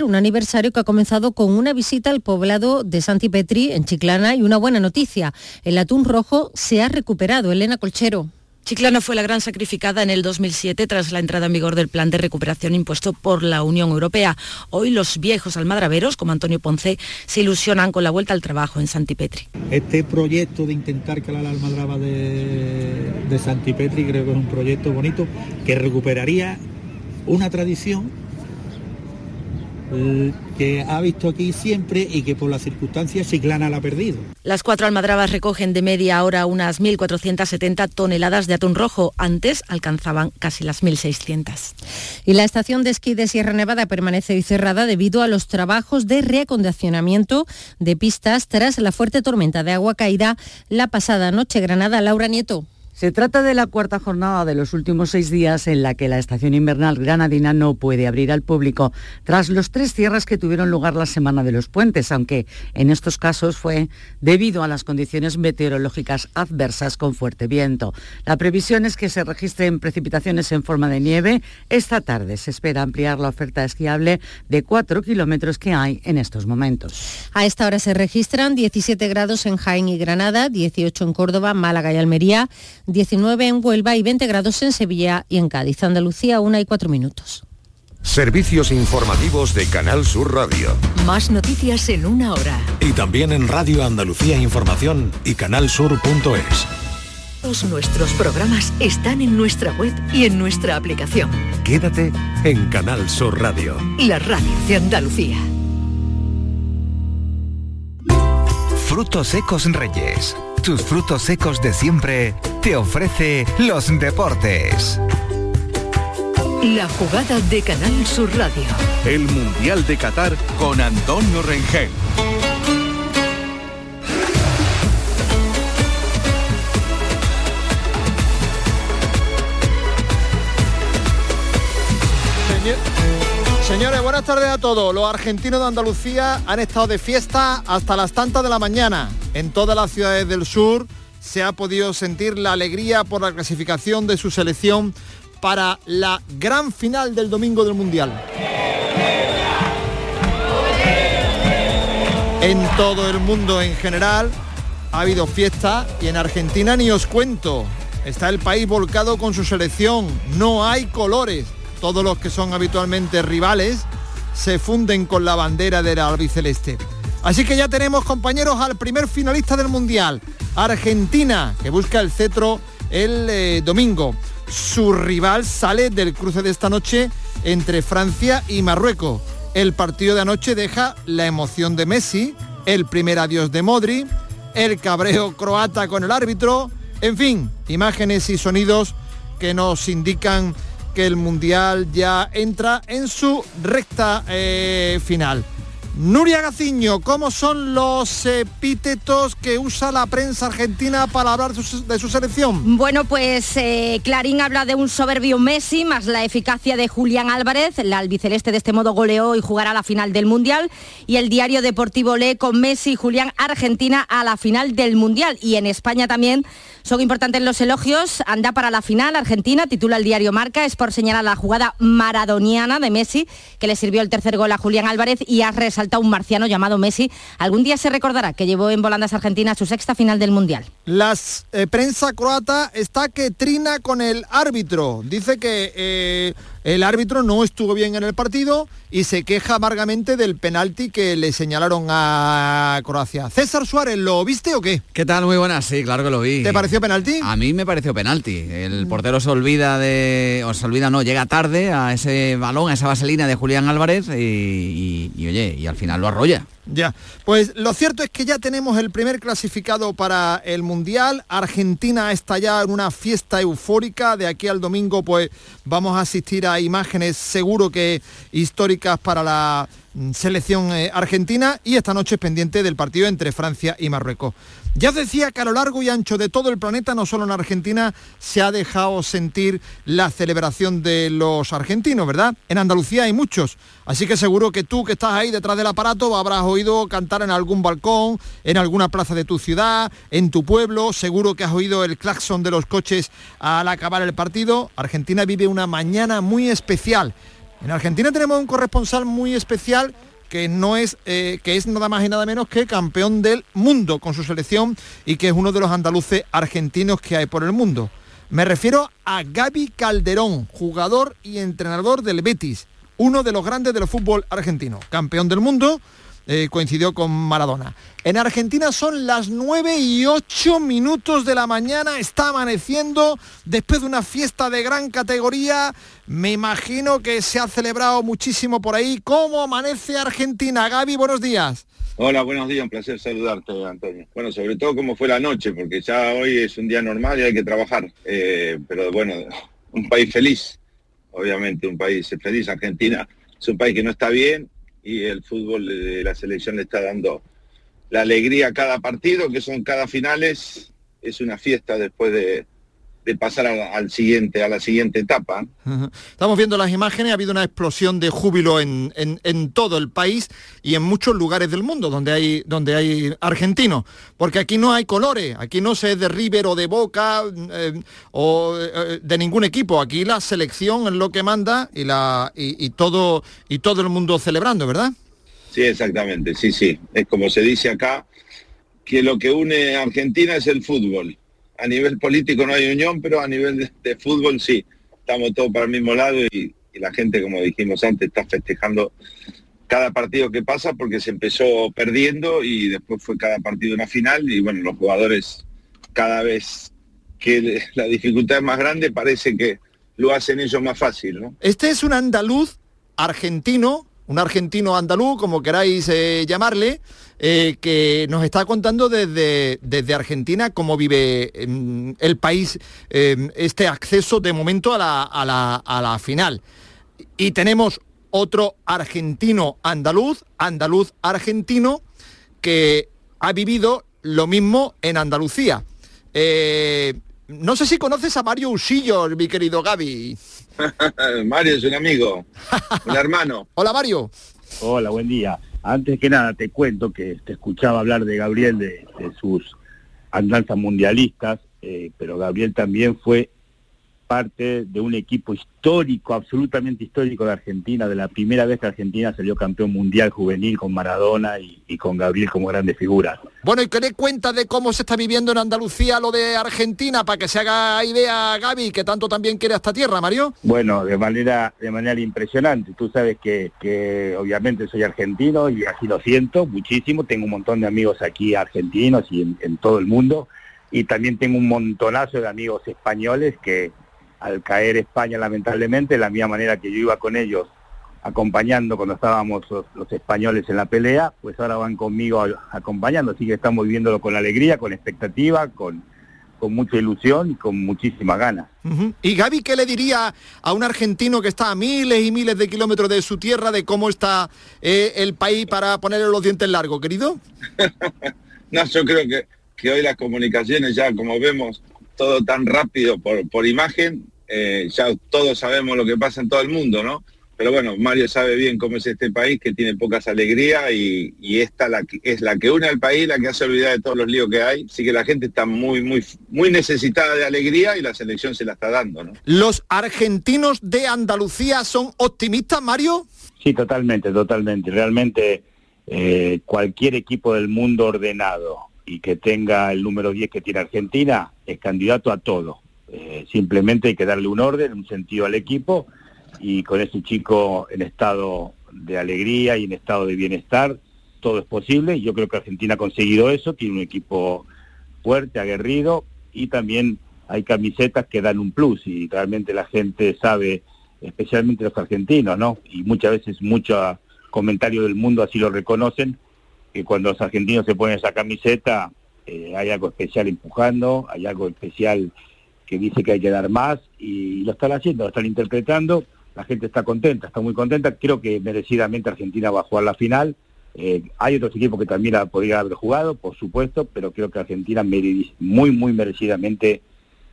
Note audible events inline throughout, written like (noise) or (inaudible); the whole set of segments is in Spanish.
un aniversario que ha comenzado con una visita al poblado de Santipetri en Chiclana y una buena noticia. El atún rojo se ha recuperado. Elena Colchero. Chiclana fue la gran sacrificada en el 2007 tras la entrada en vigor del plan de recuperación impuesto por la Unión Europea. Hoy los viejos almadraveros, como Antonio Ponce, se ilusionan con la vuelta al trabajo en Santipetri. Este proyecto de intentar calar la almadraba de, de Santipetri creo que es un proyecto bonito que recuperaría una tradición que ha visto aquí siempre y que por las circunstancias Chiclana la ha perdido. Las cuatro almadrabas recogen de media hora unas 1.470 toneladas de atún rojo. Antes alcanzaban casi las 1.600. Y la estación de esquí de Sierra Nevada permanece hoy cerrada debido a los trabajos de reacondicionamiento de pistas tras la fuerte tormenta de agua caída la pasada noche. Granada, Laura Nieto. Se trata de la cuarta jornada de los últimos seis días en la que la estación invernal granadina no puede abrir al público, tras los tres cierres que tuvieron lugar la semana de los puentes, aunque en estos casos fue debido a las condiciones meteorológicas adversas con fuerte viento. La previsión es que se registren precipitaciones en forma de nieve. Esta tarde se espera ampliar la oferta esquiable de cuatro kilómetros que hay en estos momentos. A esta hora se registran 17 grados en Jaén y Granada, 18 en Córdoba, Málaga y Almería. 19 en Huelva y 20 grados en Sevilla y en Cádiz. Andalucía, 1 y 4 minutos. Servicios informativos de Canal Sur Radio. Más noticias en una hora. Y también en Radio Andalucía Información y canalsur.es. Todos nuestros programas están en nuestra web y en nuestra aplicación. Quédate en Canal Sur Radio. La radio de Andalucía. Frutos secos Reyes tus frutos secos de siempre, te ofrece los deportes. La jugada de Canal Sur Radio. El Mundial de Qatar con Antonio Rengel. Señores, buenas tardes a todos. Los argentinos de Andalucía han estado de fiesta hasta las tantas de la mañana. En todas las ciudades del sur se ha podido sentir la alegría por la clasificación de su selección para la gran final del domingo del Mundial. En todo el mundo en general ha habido fiesta y en Argentina ni os cuento. Está el país volcado con su selección. No hay colores. Todos los que son habitualmente rivales se funden con la bandera del albiceleste. Así que ya tenemos compañeros al primer finalista del Mundial, Argentina, que busca el cetro el eh, domingo. Su rival sale del cruce de esta noche entre Francia y Marruecos. El partido de anoche deja la emoción de Messi, el primer adiós de Modri, el cabreo croata con el árbitro, en fin, imágenes y sonidos que nos indican que el Mundial ya entra en su recta eh, final. Nuria Gaciño, ¿cómo son los epítetos que usa la prensa argentina para hablar de su, selección? Bueno, pues eh, Clarín habla de un soberbio Messi más la eficacia de Julián Álvarez. La albiceleste de este modo goleó y jugará la final del Mundial. Y el diario deportivo lee con Messi y Julián Argentina a la final del Mundial. Y en España también son importantes los elogios. Anda para la final Argentina, titula el diario Marca. Es por señalar la jugada maradoniana de Messi que le sirvió el tercer gol a Julián Álvarez y ha resaltado un marciano llamado Messi. Algún día se recordará que llevó en volandas Argentina su sexta final del Mundial. La eh, prensa croata está que trina con el árbitro. Dice que eh, el árbitro no estuvo bien en el partido y se queja amargamente del penalti que le señalaron a Croacia. César Suárez, ¿lo viste o qué? ¿Qué tal? Muy buenas, sí, claro que lo vi. ¿Te pareció penalti? A mí me pareció penalti. El portero se olvida de... o se olvida, no, llega tarde a ese balón, a esa vaselina de Julián Álvarez y, y oye, y al final lo arrolla. Ya, pues lo cierto es que ya tenemos el primer clasificado para el Mundial. Argentina está ya en una fiesta eufórica. De aquí al domingo pues vamos a asistir a imágenes seguro que históricas para la mm, selección eh, argentina y esta noche es pendiente del partido entre Francia y Marruecos. Ya os decía que a lo largo y ancho de todo el planeta, no solo en Argentina, se ha dejado sentir la celebración de los argentinos, ¿verdad? En Andalucía hay muchos, así que seguro que tú que estás ahí detrás del aparato habrás oído cantar en algún balcón, en alguna plaza de tu ciudad, en tu pueblo, seguro que has oído el claxon de los coches al acabar el partido. Argentina vive una mañana muy especial En Argentina tenemos un corresponsal muy especial que no es eh, que es nada más y nada menos que campeón del mundo con su selección y que es uno de los andaluces argentinos que hay por el mundo. Me refiero a Gaby Calderón, jugador y entrenador del Betis, uno de los grandes del fútbol argentino, campeón del mundo, eh, coincidió con Maradona. En Argentina son las 9 y 8 minutos de la mañana, está amaneciendo después de una fiesta de gran categoría. Me imagino que se ha celebrado muchísimo por ahí. ¿Cómo amanece Argentina? Gaby, buenos días. Hola, buenos días, un placer saludarte, Antonio. Bueno, sobre todo cómo fue la noche, porque ya hoy es un día normal y hay que trabajar. Eh, pero bueno, (laughs) un país feliz, obviamente, un país feliz. Argentina es un país que no está bien, y el fútbol de la selección le está dando la alegría a cada partido, que son cada finales, es una fiesta después de, de pasar al, siguiente, a la siguiente etapa. Estamos viendo las imágenes, ha habido una explosión de júbilo en, todo el país y en muchos lugares del mundo donde hay, donde hay argentinos, porque aquí no hay colores, aquí no se es de River o de Boca eh, o eh, de ningún equipo, aquí la selección es lo que manda y, la, y, todo, y todo el mundo celebrando, ¿verdad? Sí, exactamente, sí, sí. Es como se dice acá, que lo que une a Argentina es el fútbol a nivel político no hay unión, pero a nivel de, fútbol sí. Estamos todos para el mismo lado y, la gente, como dijimos antes, está festejando cada partido que pasa porque se empezó perdiendo y después fue cada partido una final y bueno, los jugadores cada vez que la dificultad es más grande parece que lo hacen ellos más fácil. ¿no? Este es un andaluz argentino un argentino andaluz, como queráis eh, llamarle, eh, que nos está contando desde, desde Argentina cómo vive em, el país em, este acceso de momento a la, a, la, a la final. Y tenemos otro argentino andaluz, andaluz argentino, que ha vivido lo mismo en Andalucía. Eh, no sé si conoces a Mario Usillo, mi querido Gaby. (laughs) Mario es un amigo, un hermano. (laughs) Hola Mario. Hola, buen día. Antes que nada te cuento que te escuchaba hablar de Gabriel, de, sus andanzas mundialistas, eh, pero Gabriel también fue parte de un equipo histórico, absolutamente histórico de Argentina, de la primera vez que Argentina salió campeón mundial juvenil con Maradona y, con Gabriel como grandes figuras. Bueno, y que dé cuenta de cómo se está viviendo en Andalucía lo de Argentina, para que se haga idea Gaby, que tanto también quiere esta tierra, Mario. Bueno, de manera, de manera impresionante. Tú sabes que, que obviamente soy argentino y así lo siento muchísimo. Tengo un montón de amigos aquí argentinos y en todo el mundo. Y también tengo un montonazo de amigos españoles que al caer España lamentablemente, de la misma manera que yo iba con ellos acompañando cuando estábamos los, españoles en la pelea, pues ahora van conmigo acompañando, así que estamos viviéndolo con alegría, con expectativa, con, con mucha ilusión y con muchísimas ganas. Y Gaby, ¿qué le diría a un argentino que está a miles y miles de kilómetros de su tierra de cómo está eh, el país para ponerle los dientes largos, querido? (laughs) no, yo creo que, que hoy las comunicaciones ya, como vemos, todo tan rápido por, por imagen, eh, ya todos sabemos lo que pasa en todo el mundo, ¿no? Pero bueno, Mario sabe bien cómo es este país, que tiene pocas alegrías y, esta la, es la que une al país, la que hace olvidar de todos los líos que hay. Así que la gente está muy, muy, muy necesitada de alegría y la selección se la está dando, ¿no? ¿Los argentinos de Andalucía son optimistas, Mario? Sí, totalmente, totalmente. Realmente eh, cualquier equipo del mundo ordenado y que tenga el número 10 que tiene Argentina es candidato a todo eh, simplemente hay que darle un orden, un sentido al equipo y con ese chico en estado de alegría y en estado de bienestar, todo es posible. Yo creo que Argentina ha conseguido eso, tiene un equipo fuerte, aguerrido y también hay camisetas que dan un plus y realmente la gente sabe, especialmente los argentinos, ¿no? Y muchas veces muchos comentarios del mundo así lo reconocen, que cuando los argentinos se ponen esa camiseta eh, hay algo especial empujando, hay algo especial que dice que hay que dar más y lo están haciendo, lo están interpretando, la gente está contenta, está muy contenta, creo que merecidamente Argentina va a jugar la final, eh, hay otros equipos que también la podrían haber jugado, por supuesto, pero creo que Argentina muy, muy merecidamente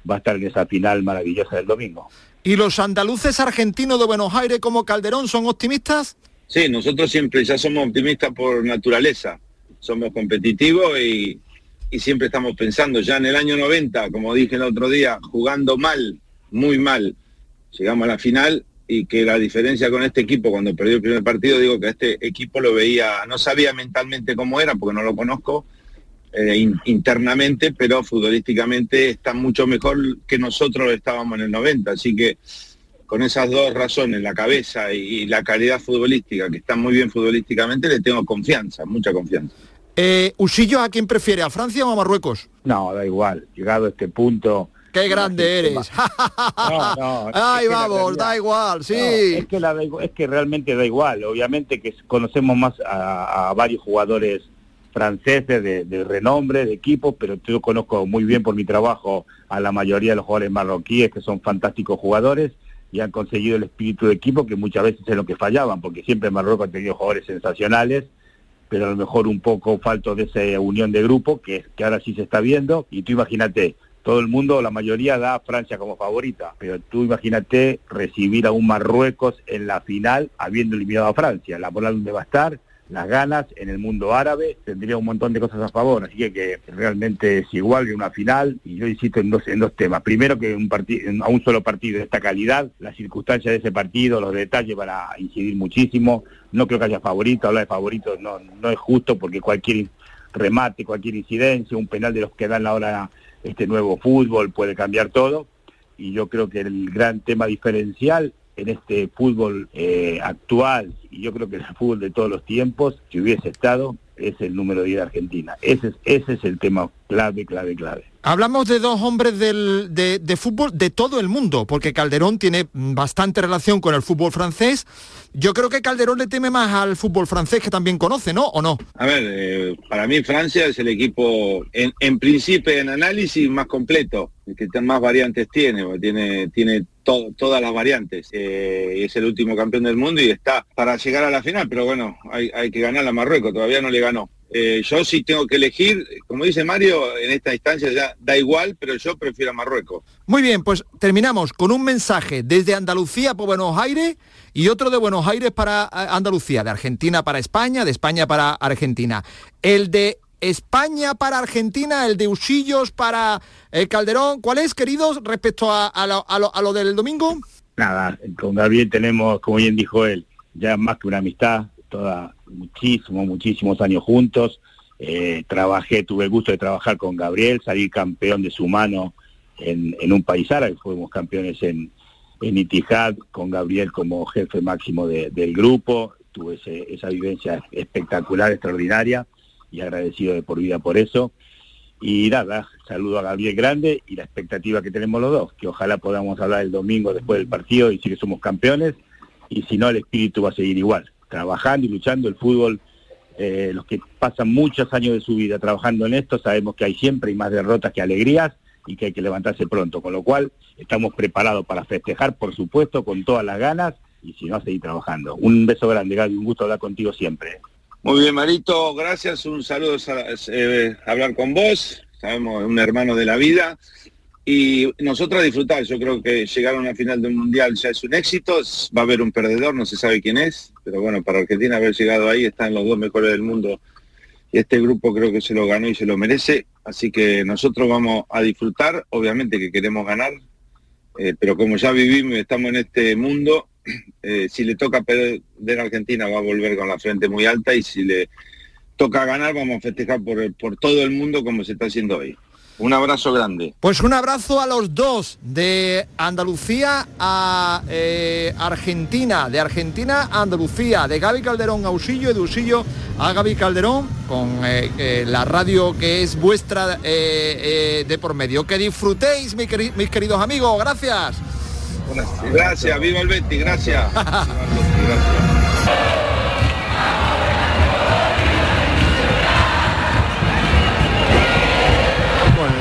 va a estar en esa final maravillosa del domingo. ¿Y los andaluces argentinos de Buenos Aires como Calderón son optimistas? Sí, nosotros siempre ya somos optimistas por naturaleza, somos competitivos y, y siempre estamos pensando, ya en el año 90, como dije el otro día, jugando mal, muy mal, llegamos a la final y que la diferencia con este equipo cuando perdió el primer partido, digo que este equipo lo veía, no sabía mentalmente cómo era porque no lo conozco eh, internamente, pero futbolísticamente está mucho mejor que nosotros estábamos en el 90, así que con esas dos razones, la cabeza y, la calidad futbolística, que está muy bien futbolísticamente, le tengo confianza, mucha confianza. Eh, Usillo, ¿a quién prefiere, a Francia o a Marruecos? No, da igual, llegado a este punto Qué grande eres. (laughs) Ay, vamos, da igual, sí. es, que es que realmente da igual. Obviamente que conocemos más a, varios jugadores franceses de, renombre, de equipo, pero yo conozco muy bien por mi trabajo a la mayoría de los jugadores marroquíes, que son fantásticos jugadores y han conseguido el espíritu de equipo que muchas veces es lo que fallaban, porque siempre Marruecos ha tenido jugadores sensacionales, pero a lo mejor un poco falto de esa unión de grupo, que, que ahora sí se está viendo, y tú imagínate, todo el mundo, la mayoría da a Francia como favorita, pero tú imagínate recibir a un Marruecos en la final habiendo eliminado a Francia, la moral donde va a estar, las ganas en el mundo árabe, tendría un montón de cosas a favor, así que, que realmente es igual que una final, y yo insisto en dos, en dos temas. Primero que un a un solo partido de esta calidad, las circunstancias de ese partido, los detalles van a incidir muchísimo, no creo que haya favorito, hablar de favoritos no, no es justo porque cualquier remate, cualquier incidencia, un penal de los que dan la hora este nuevo fútbol puede cambiar todo y yo creo que el gran tema diferencial en este fútbol eh, actual y yo creo que el fútbol de todos los tiempos, si hubiese estado, es el número 10 de Argentina. Ese es, ese es el tema clave, clave, clave. Hablamos de dos hombres del, de, de, fútbol de todo el mundo, porque Calderón tiene bastante relación con el fútbol francés. Yo creo que Calderón le teme más al fútbol francés que también conoce, ¿no? ¿O no? A ver, eh, para mí Francia es el equipo, en, en principio, en análisis más completo, el que más variantes tiene, tiene, tiene todas las variantes. Eh, es el último campeón del mundo y está para llegar a la final, pero bueno, hay, hay que ganar a Marruecos, todavía no le ganó. Eh, yo sí tengo que elegir, como dice Mario, en esta instancia ya da igual, pero yo prefiero a Marruecos. Muy bien, pues terminamos con un mensaje desde Andalucía por Buenos Aires y otro de Buenos Aires para eh, Andalucía, de Argentina para España, de España para Argentina. El de España para Argentina, el de Usillos para el Calderón. ¿Cuál es, queridos, respecto a, lo, del domingo? Nada, con Gabriel tenemos, como bien dijo él, ya más que una amistad, toda muchísimos, muchísimos años juntos. Eh, trabajé, tuve el gusto de trabajar con Gabriel, salir campeón de su mano en, en un país árabe, fuimos campeones en, en Itihad, con Gabriel como jefe máximo del grupo, tuve esa vivencia espectacular, extraordinaria, y agradecido de por vida por eso. Y nada, saludo a Gabriel Grande y la expectativa que tenemos los dos, que ojalá podamos hablar el domingo después del partido y decir que somos campeones, y si no el espíritu va a seguir igual trabajando y luchando el fútbol. Eh, los que pasan muchos años de su vida trabajando en esto, sabemos que hay siempre y más derrotas que alegrías y que hay que levantarse pronto, con lo cual estamos preparados para festejar, por supuesto, con todas las ganas y si no, a seguir trabajando. Un beso grande, Gaby, un gusto hablar contigo siempre. Muy bien, Marito, gracias, un saludo, eh, hablar con vos, sabemos, un hermano de la vida y nosotros a disfrutar. Yo creo que llegar a una final de un mundial ya es un éxito, va a haber un perdedor, no se sabe quién es, pero bueno, para Argentina haber llegado ahí están los dos mejores del mundo y este grupo creo que se lo ganó y se lo merece, así que nosotros vamos a disfrutar, obviamente que queremos ganar, eh, pero como ya vivimos y estamos en este mundo, (clears throat) eh, si le toca perder a Argentina va a volver con la frente muy alta y si le toca ganar vamos a festejar por, por todo el mundo como se está haciendo hoy. Un abrazo grande. Pues un abrazo a los dos, de Andalucía a eh, Argentina, de Argentina a Andalucía, de Gaby Calderón a Usillo y de Usillo a Gaby Calderón, con eh, eh, la radio que es vuestra de por medio. Que disfrutéis, mis, queridos amigos. Gracias. Gracias, viva el Betty, gracias. (laughs)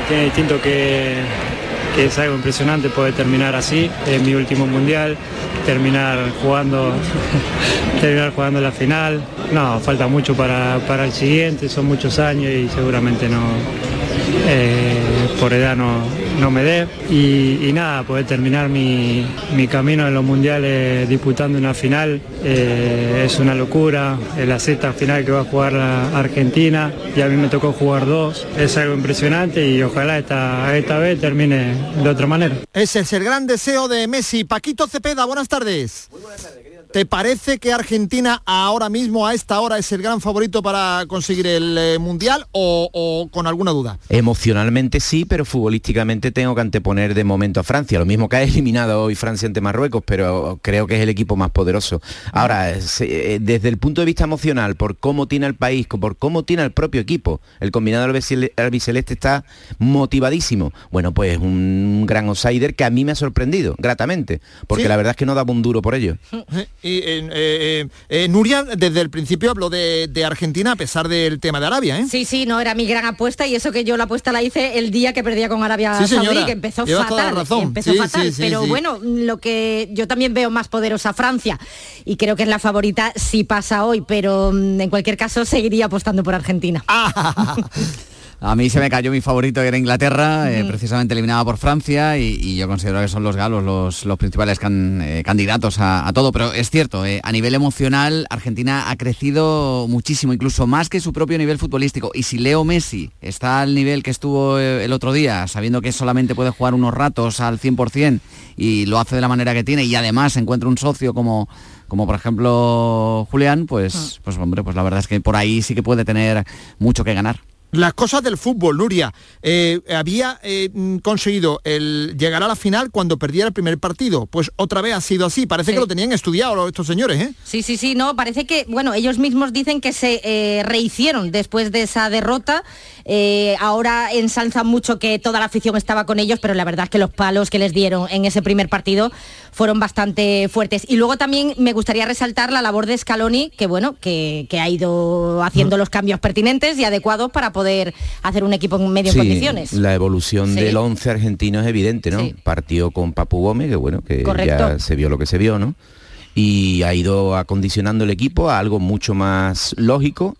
tiene distinto que, es algo impresionante poder terminar así, es mi último mundial, terminar jugando, (laughs) terminar jugando la final. No, falta mucho para, el siguiente, son muchos años y seguramente no, eh, por edad no, no me dé. Y, y nada, poder terminar mi, mi camino en los mundiales disputando una final eh, es una locura. La sexta final que va a jugar la Argentina y a mí me tocó jugar dos. Es algo impresionante y ojalá esta, esta vez termine de otra manera. Ese es el gran deseo de Messi. Paquito Cepeda, buenas tardes. ¿Te parece que Argentina ahora mismo, a esta hora, es el gran favorito para conseguir el eh, Mundial o, o con alguna duda? Emocionalmente sí, pero futbolísticamente tengo que anteponer de momento a Francia. Lo mismo que ha eliminado hoy Francia ante Marruecos, pero creo que es el equipo más poderoso. Ahora, se- eh, desde el punto de vista emocional, por cómo tiene el país, por cómo tiene el propio equipo, el combinado albicele- albiceleste está motivadísimo. Bueno, pues un gran outsider que a mí me ha sorprendido, gratamente, porque Sí. la verdad es que no daba un duro por ello. Y, eh, eh, eh, Nuria, desde el principio habló de, de Argentina a pesar del tema de Arabia, ¿eh? Sí, sí, no era mi gran apuesta y eso que yo la apuesta la hice el día que perdía con Arabia Sí, Saudí, que empezó llevas fatal, razón. empezó Sí, fatal, sí, pero bueno, lo que yo también veo más poderosa Francia y creo que es la favorita si pasa hoy, pero mm, en cualquier caso seguiría apostando por Argentina. (laughs) A mí se me cayó mi favorito, que era Inglaterra, eh, precisamente eliminada por Francia, y, y yo considero que son los galos los, los principales can- eh, candidatos a, a todo. Pero es cierto, eh, a nivel emocional, Argentina ha crecido muchísimo, incluso más que su propio nivel futbolístico. Y si Leo Messi está al nivel que estuvo el otro día, sabiendo que solamente puede jugar unos ratos al 100% y lo hace de la manera que tiene, y además encuentra un socio como como por ejemplo Julián, pues, pues hombre, pues la verdad es que por ahí sí que puede tener mucho que ganar. Las cosas del fútbol, Nuria. Eh, había eh, mm, conseguido el llegar a la final cuando perdiera el primer partido. Pues otra vez ha sido así. Parece que lo tenían estudiado estos señores, ¿eh? Sí, sí, sí, no, parece que, bueno, ellos mismos dicen que se eh, rehicieron después de esa derrota. Ahora ensalzan mucho que toda la afición estaba con ellos, pero la verdad es que los palos que les dieron en ese primer partido fueron bastante fuertes. Y luego también me gustaría resaltar la labor de Scaloni, que bueno, que, que ha ido haciendo los cambios pertinentes y adecuados para poder hacer un equipo en medio en Sí, condiciones. La evolución Sí. del 11 argentino es evidente, ¿no? Partió con Papu Gómez, que bueno, que Correcto. ya se vio lo que se vio, ¿no? Y ha ido acondicionando el equipo a algo mucho más lógico,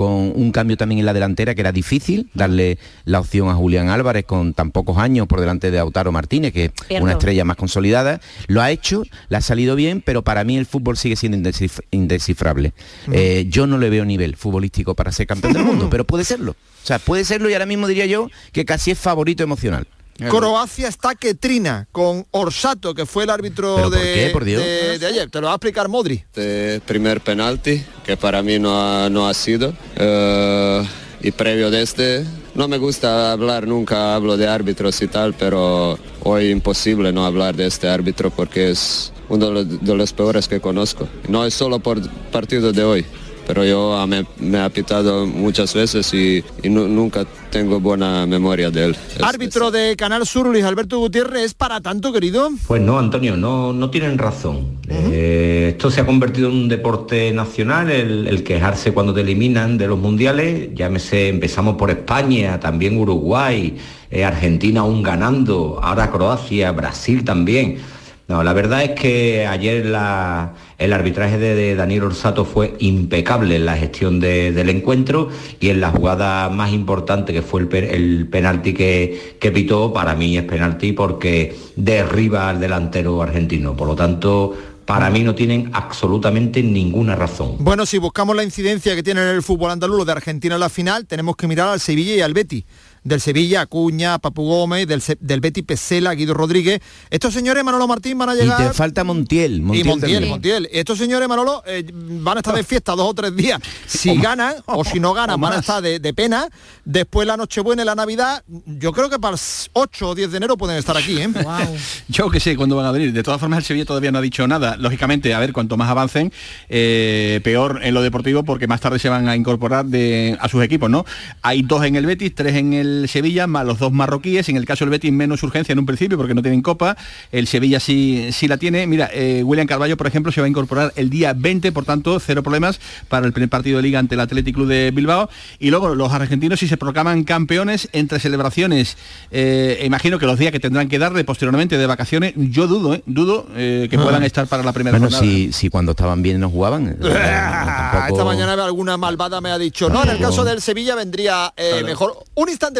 con un cambio también en la delantera que era difícil, darle la opción a Julián Álvarez con tan pocos años por delante de Autaro Martínez, que es una estrella más consolidada. Lo ha hecho, le ha salido bien, pero para mí el fútbol sigue siendo indescif- indescifrable. Eh, yo no le veo nivel futbolístico para ser campeón del mundo, (laughs) pero puede serlo. O sea, puede serlo y ahora mismo diría yo que casi es favorito emocional. Croacia está que trina con Orsato, que fue el árbitro ¿Pero de, por qué, por Dios? de- de ayer. Te lo va a explicar Modri. Este primer penalti, que para mí no ha, no ha sido. Eh, y previo de este, no me gusta hablar, nunca hablo de árbitros y tal, pero hoy imposible no hablar de este árbitro porque es uno de los, de los peores que conozco. No es solo por partido de hoy, pero yo ah, me, me ha pitado muchas veces y, y nu- nunca tengo buena memoria de él. Árbitro de Canal Sur, Luis Alberto Gutiérrez, ¿es para tanto, querido? Pues no, Antonio, no, no tienen razón. Eh, esto se ha convertido en un deporte nacional, el, el quejarse cuando te eliminan de los mundiales. Llámese, empezamos por España, también Uruguay, eh, Argentina aún ganando, ahora Croacia, Brasil también. No, la verdad es que ayer el arbitraje de, Daniel Orsato fue impecable en la gestión de- del encuentro y en la jugada más importante que fue el, pe- el penalti que, pitó, para mí es penalti porque derriba al delantero argentino. Por lo tanto, para mí no tienen absolutamente ninguna razón. Bueno, si buscamos la incidencia que tiene en el fútbol andaluz de Argentina en la final, tenemos que mirar al Sevilla y al Betty. Del Sevilla, Acuña, Papu Gómez, del, del Betty Pesela, Guido Rodríguez. Estos señores, Manolo Martín, van a Y llegar... te falta Montiel. Montiel y Montiel, también. Montiel. Estos señores, Manolo, eh, van a estar de fiesta dos o tres días. Si ganan o si no ganan, van a estar de, de pena. Después la Nochebuena y la Navidad, yo creo que para el 8 o 10 de enero pueden estar aquí. ¿eh? (laughs) Yo que sé cuándo van a venir. De todas formas, el Sevilla todavía no ha dicho nada. Lógicamente, a ver, cuanto más avancen, eh, peor en lo deportivo, porque más tarde se van a incorporar de- a sus equipos, ¿no? Hay dos en el Betis, tres en el Sevilla, más los dos marroquíes. En el caso del Betis, menos urgencia en un principio, porque no tienen copa. El Sevilla sí, sí la tiene. Mira, eh, William Carballo, por ejemplo, se va a incorporar el día 20, por tanto, cero problemas para el primer partido de liga ante el Athletic Club de Bilbao. Y luego los argentinos, si se proclaman campeones entre celebraciones, eh, imagino que los días que tendrán que darle posteriormente de vacaciones, yo dudo, ¿eh? dudo eh, que Ah. puedan estar para la primera Bueno, jornada. si, si cuando estaban bien no jugaban. (laughs) tampoco- Esta mañana alguna malvada me ha dicho, no, en el caso del Sevilla vendría eh, mejor. Un instante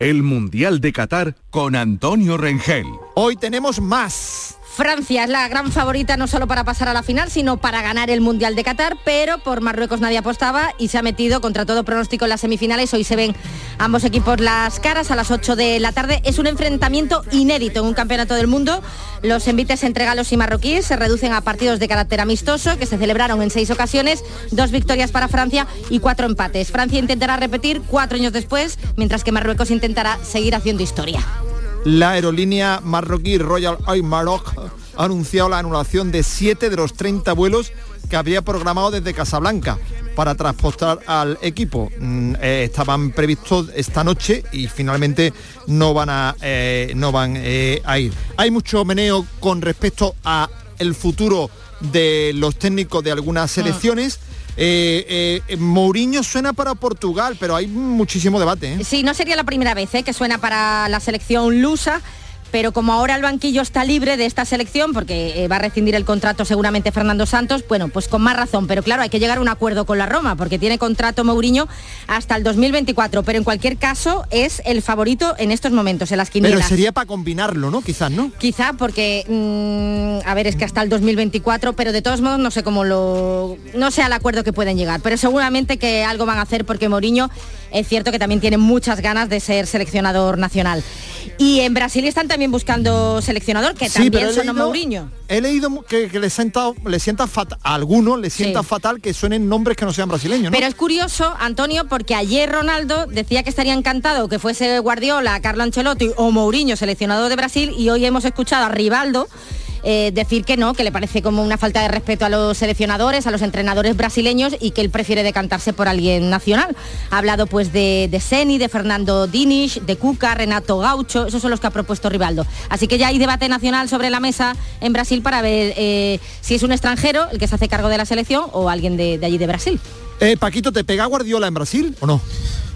El Mundial de Qatar con Antonio Rengel. Hoy tenemos más. Francia es la gran favorita no solo para pasar a la final, sino para ganar el Mundial de Qatar, pero por Marruecos nadie apostaba y se ha metido contra todo pronóstico en las semifinales. Hoy se ven ambos equipos las caras a las 8 de la tarde. Es un enfrentamiento inédito en un campeonato del mundo. Los envites entre galos y marroquíes se reducen a partidos de carácter amistoso que se celebraron en seis ocasiones, dos victorias para Francia y cuatro empates. Francia intentará repetir cuatro años después, mientras que Marruecos intentará seguir haciendo historia. La aerolínea marroquí Royal Air Maroc ha anunciado la anulación de 7 de los 30 vuelos que había programado desde Casablanca para transportar al equipo. Mm, eh, estaban previstos esta noche y finalmente no van a, eh, no van, eh, a ir. Hay mucho meneo con respecto a el futuro de los técnicos de algunas selecciones. Eh, eh, Mourinho suena para Portugal, pero hay muchísimo debate. ¿eh? Sí, no sería la primera vez ¿eh? que suena para la selección lusa. Pero como ahora el banquillo está libre de esta selección, porque eh, va a rescindir el contrato seguramente Fernando Santos, bueno, pues con más razón. Pero claro, hay que llegar a un acuerdo con la Roma, porque tiene contrato Mourinho hasta el 2024. Pero en cualquier caso es el favorito en estos momentos, en las quinielas. Pero sería para combinarlo, ¿no? Quizás, ¿no? Quizá porque, mm, a ver, es que hasta el 2024, pero de todos modos no sé cómo lo... No sé al acuerdo que pueden llegar, pero seguramente que algo van a hacer porque Mourinho es cierto que también tiene muchas ganas de ser seleccionador nacional. Y en Brasil están también buscando seleccionador, que Sí, también leído- Mourinho. He leído que, que le sienta, le sienta fatal, a algunos le sienta Sí. fatal que suenen nombres que no sean brasileños, ¿no? Pero es curioso, Antonio, porque ayer Ronaldo decía que estaría encantado que fuese Guardiola, Carlo Ancelotti o Mourinho, seleccionador de Brasil, y hoy hemos escuchado a Rivaldo eh, decir que no, que le parece como una falta de respeto a los seleccionadores, a los entrenadores brasileños y que él prefiere decantarse por alguien nacional. Ha hablado pues de, de Seni, de Fernando Dinish, de Cuca, Renato Gaucho, esos son los que ha propuesto Rivaldo. Así que ya hay debate nacional sobre la mesa en Brasil para ver eh, si es un extranjero el que se hace cargo de la selección o alguien de, de allí de Brasil. Eh, Paquito, ¿te pega Guardiola en Brasil o no?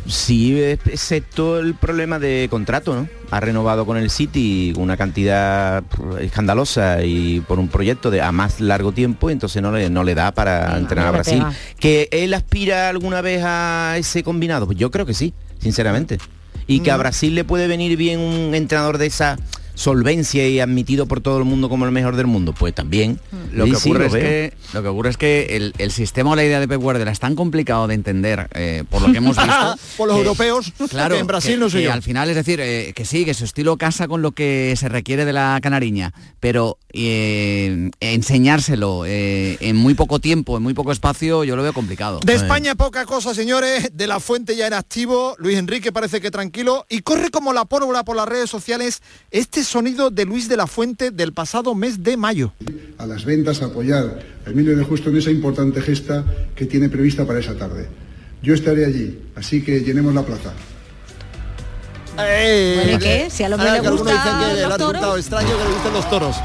Sí, excepto el problema de contrato, ¿no? Ha renovado con el City una cantidad escandalosa y por un proyecto de a más largo tiempo, entonces no le, no le da para entrenar a no Brasil. pega. ¿Que él aspira alguna vez a ese combinado? Pues yo creo que sí, sinceramente. Y que a Mm. Brasil le puede venir bien un entrenador de esa solvencia y admitido por todo el mundo como el mejor del mundo, pues también. Lo que, sí, ocurre lo es que, lo que ocurre es que el, el sistema o la idea de Pep Guardiola es tan complicado de entender eh, por lo que hemos (laughs) visto. Por los que- europeos, Claro, que en Brasil no sé yo. al final es decir eh, que sí, que su estilo casa con lo que se requiere de la canariña, pero eh, enseñárselo en muy poco tiempo, en muy poco espacio, yo lo veo complicado. De España poca cosa, señores. De la fuente ya en activo. Luis Enrique parece que tranquilo. Y corre como la pólvora por las redes sociales este sonido de Luis de la Fuente del pasado mes de mayo. a las ventas, apoyar a Emilio de Justo en esa importante gesta que tiene prevista para esa tarde. Yo estaré allí, así que llenemos la plaza. Eh, Bueno, ¿y qué? Si al hombre ahora le que dicen que los toros. extraño que le gustan los toros.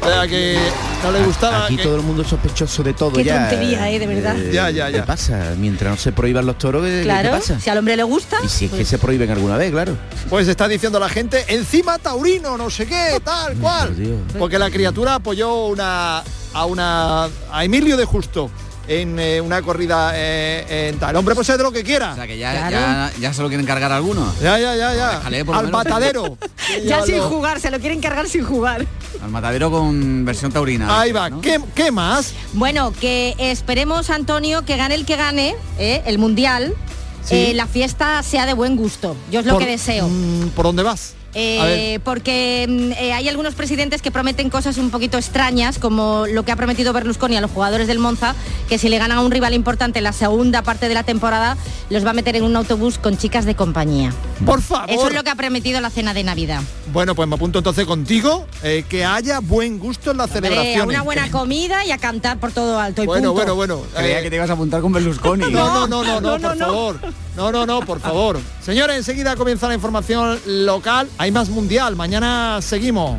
O sea que no le gustaba. Aquí que- todo el mundo es sospechoso de todo Qué ya. tontería, ¿eh? De verdad. Ya, ya, ya. ¿Qué pasa? Mientras no se prohíban los toros, ¿qué, qué Claro, pasa? si al hombre le gusta. Y si es que pues- se prohíben alguna vez, claro. Pues está diciendo la gente, encima taurino, no sé qué, tal cual. Porque la criatura apoyó una a una a Emilio de Justo en eh, una corrida eh, en tal. Hombre, pues es de lo que quiera. O sea, que ya, ya, ya se lo quieren cargar algunos. Ya, ya, ya, ya. Déjale, por lo Al menos. matadero. (laughs) Ya sin jugar, se lo quieren cargar sin jugar. Al matadero con versión taurina. Ahí va. ¿Qué, qué más? Bueno, que esperemos, Antonio, que gane el que gane, ¿eh? el Mundial, eh, la fiesta sea de buen gusto. Yo es lo Por- que deseo. mm, ¿Por dónde vas? Eh, porque mm, eh, hay algunos presidentes que prometen cosas un poquito extrañas, como lo que ha prometido Berlusconi a los jugadores del Monza, que si le ganan a un rival importante en la segunda parte de la temporada, los va a meter en un autobús con chicas de compañía. Por favor. Eso es lo que ha prometido la cena de Navidad. Bueno, pues me apunto entonces contigo, eh, que haya buen gusto en las Hombre, a celebraciones. una buena (laughs) comida y a cantar por todo alto y Bueno, punto. bueno, bueno. Creía eh, que te ibas a apuntar con Berlusconi. No, no, no, no, (laughs) no, no, no, por no. favor. No, no, no, por favor. Señores, enseguida comienza la información local. Hay más mundial. Mañana seguimos.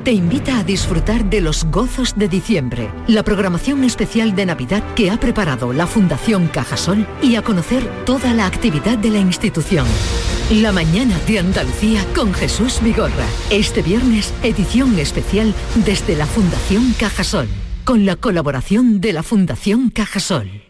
te invita a disfrutar de los gozos de diciembre, la programación especial de Navidad que ha preparado la Fundación Cajasol y a conocer toda la actividad de la institución. La mañana de Andalucía con Jesús Vigorra. Este viernes, edición especial desde la Fundación Cajasol, con la colaboración de la Fundación Cajasol.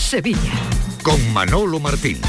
Sevilla. Con Manolo Martín.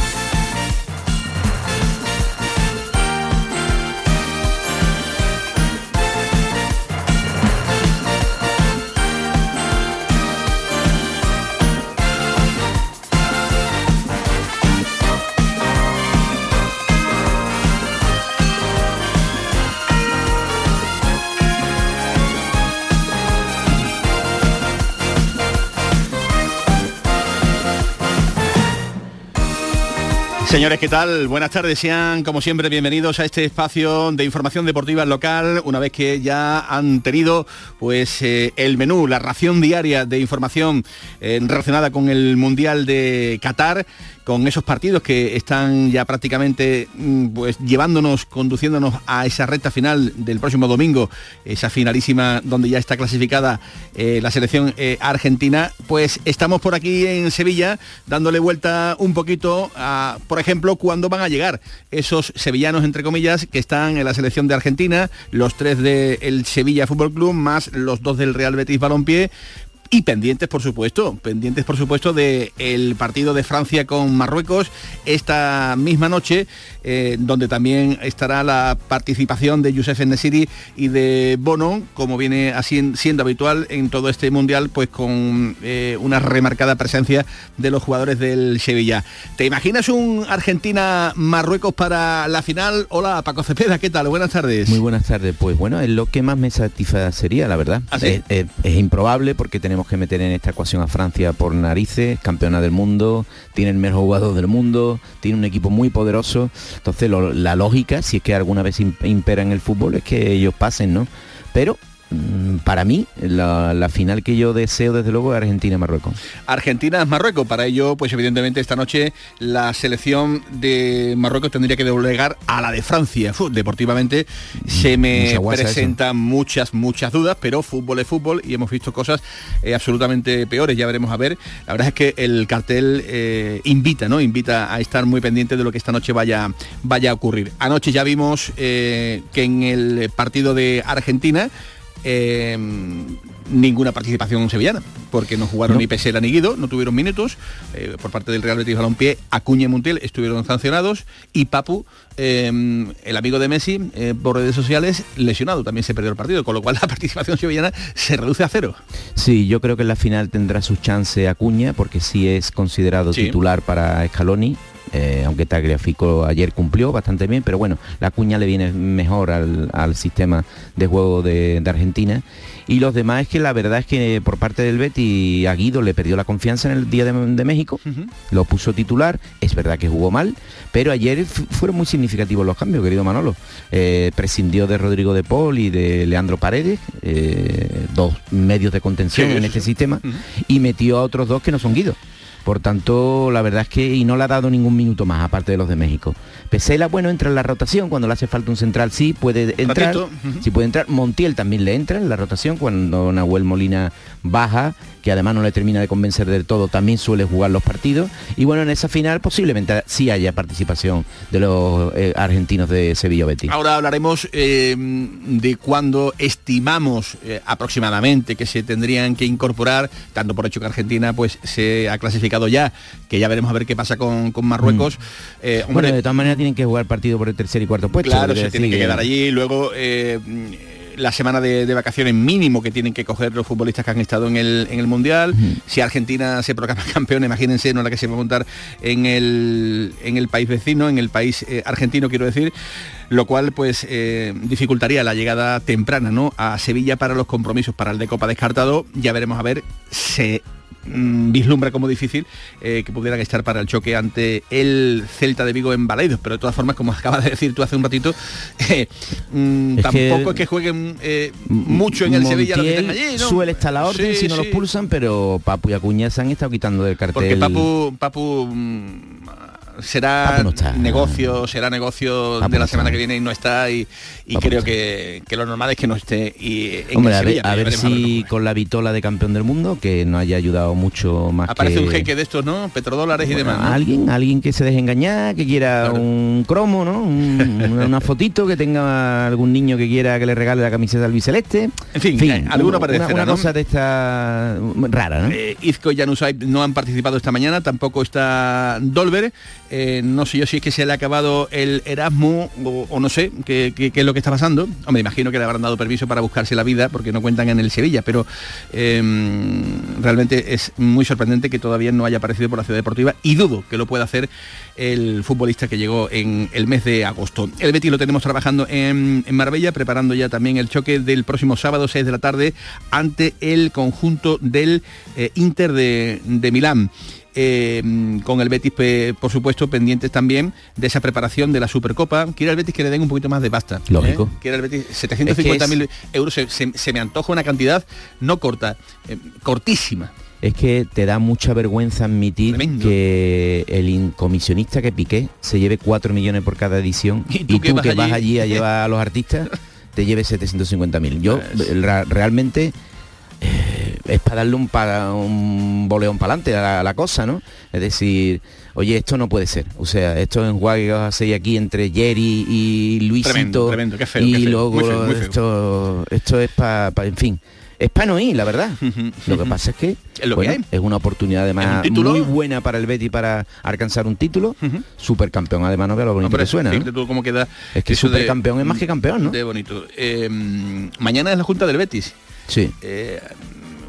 Señores, ¿qué tal? Buenas tardes, sean como siempre bienvenidos a este espacio de información deportiva local, una vez que ya han tenido pues eh, el menú, la ración diaria de información eh, relacionada con el Mundial de Qatar, con esos partidos que están ya prácticamente mm, pues llevándonos, conduciéndonos a esa recta final del próximo domingo, esa finalísima donde ya está clasificada eh, la selección eh, argentina, pues estamos por aquí en Sevilla dándole vuelta un poquito a, por ejemplo, cuándo van a llegar esos sevillanos, entre comillas, que están en la selección de Argentina, los tres del Sevilla Fútbol Club, más los dos del Real Betis Balompié, y pendientes, por supuesto, pendientes, por supuesto, del el partido de Francia con Marruecos esta misma noche, eh, donde también estará la participación de Youssef Nesiri y de Bono, como viene así siendo habitual en todo este mundial, pues con eh, una remarcada presencia de los jugadores del Sevilla. ¿Te imaginas un Argentina-Marruecos para la final? Hola, Paco Cepeda, ¿qué tal? Buenas tardes. Muy buenas tardes. Pues bueno, es lo que más me satisfacería, la verdad. ¿Ah, sí? es, es- es improbable porque tenemos que meter en esta ecuación a Francia por narices, campeona del mundo, tiene el mejor jugador del mundo, tiene un equipo muy poderoso. Entonces la lógica, si es que alguna vez im- impera en el fútbol, es que ellos pasen, ¿no? Pero para mí, la, la final que yo deseo desde luego es Argentina-Marruecos. Argentina-Marruecos. Para ello, pues evidentemente esta noche la selección de Marruecos tendría que doblegar a la de Francia. Deportivamente se me presentan muchas, muchas dudas, pero fútbol es fútbol y hemos visto cosas eh, absolutamente peores. Ya veremos a ver. La verdad es que el cartel eh, invita, ¿no? Invita a estar muy pendiente de lo que esta noche vaya, vaya a ocurrir. Anoche ya vimos eh, que en el partido de Argentina eh, ninguna participación sevillana, porque no jugaron No. ni Pesela ni Guido, no tuvieron minutos. eh, por parte del Real Betis Balompié, Acuña y Montiel estuvieron sancionados y Papu, eh, el amigo de Messi, eh, por redes sociales, lesionado, también se perdió el partido, con lo cual (laughs) la participación sevillana se reduce a cero. Sí, yo creo que en la final tendrá su chance Acuña, porque sí es considerado Sí. titular para Scaloni. Eh, aunque Tagliafico ayer cumplió bastante bien, pero bueno, la cuña le viene mejor al, al sistema de juego de, de Argentina. Y los demás es que la verdad es que por parte del Betty a Guido le perdió la confianza en el Día de, de México, lo puso titular, es verdad que jugó mal, pero ayer fu- fueron muy significativos los cambios, querido Manolo. Eh, prescindió de Rodrigo de Paul y de Leandro Paredes, eh, dos medios de contención Sí, en este sí. sistema, y metió a otros dos que no son Guido. Por tanto, la verdad es que y no le ha dado ningún minuto más, aparte de los de México. Pesela, bueno, entra en la rotación, cuando le hace falta un central sí puede entrar. Sí puede entrar. Montiel también le entra en la rotación cuando Nahuel Molina baja, que además no le termina de convencer del todo, también suele jugar los partidos. Y bueno, en esa final posiblemente sí haya participación de los eh, argentinos de Sevilla Betis. Ahora hablaremos eh, de cuándo estimamos eh, aproximadamente que se tendrían que incorporar, tanto por hecho que Argentina pues se ha clasificado ya, que ya veremos a ver qué pasa con, con Marruecos. Eh, hombre, bueno, de todas maneras tienen que jugar partido por el tercer y cuarto puesto. claro, se tienen que quedar allí. Luego eh, la semana de, de vacaciones mínimo que tienen que coger los futbolistas que han estado en el, en el Mundial. Si Argentina se proclama (laughs) campeón, imagínense, no la que se va a montar en el, en el país vecino, en el país eh, argentino, quiero decir lo cual pues eh, dificultaría la llegada temprana ¿no? a Sevilla para los compromisos para el de Copa descartado. Ya veremos a ver, se mm, vislumbra como difícil eh, que pudieran estar para el choque ante el Celta de Vigo en Balaidos, pero de todas formas, como (laughs) acabas de decir tú hace un ratito, (laughs) eh, mm, Es que- tampoco es que jueguen eh, mucho en el Sevilla los que están allí, ¿no? Suele estar la orden Sí, si no sí. los pulsan, pero Papu y Acuña se han estado quitando del cartel. Porque Papu, Papu mm, será no está. negocio, será negocio Papu de no la semana que viene y no está y, y Papu creo no que, que lo normal es que no esté y, en Hombre, a Sevilla, a ver veremos a ver si con la vitola de campeón del mundo, que no haya ayudado mucho más Aparece que... un jeque de estos, ¿no? Petrodólares y demás. alguien, alguien que se deje engañar, que quiera un cromo, ¿no? Un- una, una fotito, que tenga algún niño que quiera que le regale la camiseta al biceleste. En fin, eh, alguno una- aparecerá, Una, ¿no? cosa de esta rara, ¿no? Eh, Izco y Januzaj no han participado esta mañana, tampoco está Dolber. Eh, no sé yo si es que se le ha acabado el Erasmus o, no sé qué, es lo que está pasando. Hombre, imagino que le habrán dado permiso para buscarse la vida porque no cuentan en el Sevilla, pero eh, realmente es muy sorprendente que todavía no haya aparecido por la ciudad deportiva y dudo que lo pueda hacer el futbolista que llegó en el mes de agosto. El Betis lo tenemos trabajando en, en Marbella, preparando ya también el choque del próximo sábado 6 de la tarde ante el conjunto del eh, Inter de, de Milán. Eh, con el Betis, por supuesto, pendientes también de esa preparación de la Supercopa. Quiere el Betis que le den un poquito más de pasta. ¿eh? Lógico. Quiere el Betis 750.000 Es euros. Se, se- se me antoja una cantidad no corta, eh, cortísima. Es que te da mucha vergüenza admitir que el comisionista que piqué se lleve 4 millones por cada edición (laughs) y tú, que, vas, allí? a llevar a los artistas te lleves 750.000. Yo (laughs) ra- realmente eh, es para darle un, para un boleón para adelante a la, cosa, ¿no? Es decir, oye, esto no puede ser. O sea, esto en Guay que a hacer aquí entre Jerry y Luisito. Tremendo, tremendo, qué feo, y qué feo, luego muy feo, muy feo. esto esto es para, en fin. Es para no ir, la verdad. (laughs) Lo que pasa es que, Es lo que bueno, es una oportunidad además título? muy buena para el Betty para alcanzar un título. Supercampeón, además, no vea lo bonito Hombre, que suena. tú cómo queda Es que eso de- supercampeón es más que campeón, ¿no? De bonito. Eh, mañana es la Junta del Betis. Sí. Eh,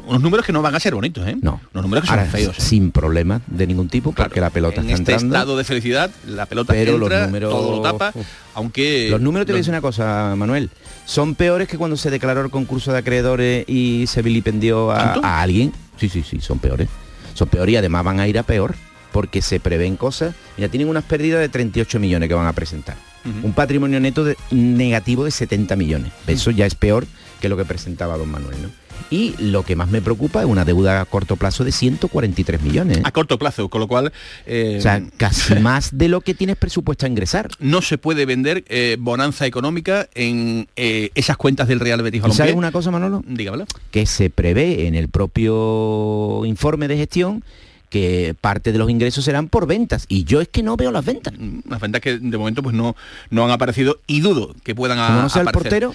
unos números que no van a ser bonitos, ¿eh? No. Unos números que son Ahora, feos. ¿eh? sin problemas de ningún tipo, porque la pelota En está este entrando. estado de felicidad, la pelota Pero los números- todo lo tapa, aunque... Los números te voy a decir una cosa, Manuel. Son peores que cuando se declaró el concurso de acreedores y se vilipendió a, alguien. Sí, sí, sí, son peores. Son peores y además van a ir a peor porque se prevén cosas. Ya tienen unas pérdidas de 38 millones que van a presentar. Un patrimonio neto de- negativo de 70 millones. Eso ya es peor que lo que presentaba don Manuel, ¿no? Y lo que más me preocupa es una deuda a corto plazo de 143 millones. ¿eh? A corto plazo, con lo cual... eh, O sea, casi (laughs) más de lo que tienes presupuesto a ingresar. no se puede vender eh, bonanza económica en eh, esas cuentas del Real Betis ¿Y Balompié. sabes una cosa, Manolo? Dígamelo. que se prevé en el propio informe de gestión que parte de los ingresos serán por ventas y yo es que no veo las ventas Las ventas que de momento pues no, no han aparecido y dudo que puedan a- como no sea el aparecer. portero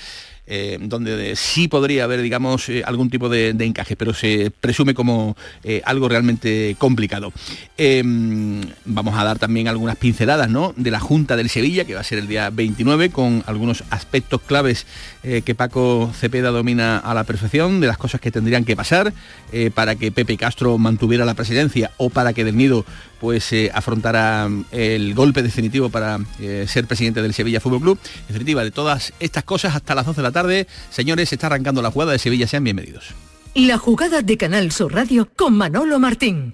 eh, donde sí podría haber, digamos, eh, algún tipo de, encaje, pero se presume como algo realmente complicado. Em, vamos a dar también algunas pinceladas ¿no? de la Junta del Sevilla, que va a ser el día 29, con algunos aspectos claves que Paco Cepeda domina a la perfección, de las cosas que tendrían que pasar para que Pepe Castro mantuviera la presidencia o para que Del Nido pues afrontara mm, el golpe definitivo para ser presidente del Sevilla Fútbol Club. En definitiva, de todas estas cosas hasta las 12 de la tarde, señores, está arrancando la jugada de Sevilla, sean bienvenidos. La jugada de Canal Sur Radio con Manolo Martín.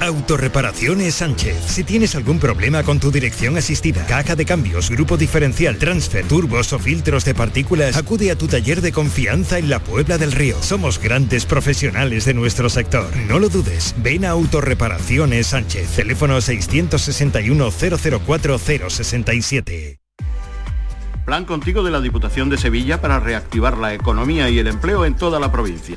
Autorreparaciones Sánchez. Si tienes algún problema con tu dirección asistida, caja de cambios, grupo diferencial, transfer, turbos o filtros de partículas, acude a tu taller de confianza en la Puebla del Río. Somos grandes profesionales de nuestro sector. No lo dudes. Ven a Autorreparaciones Sánchez. Teléfono 661 004 067. Plan contigo de la Diputación de Sevilla para reactivar la economía y el empleo en toda la provincia.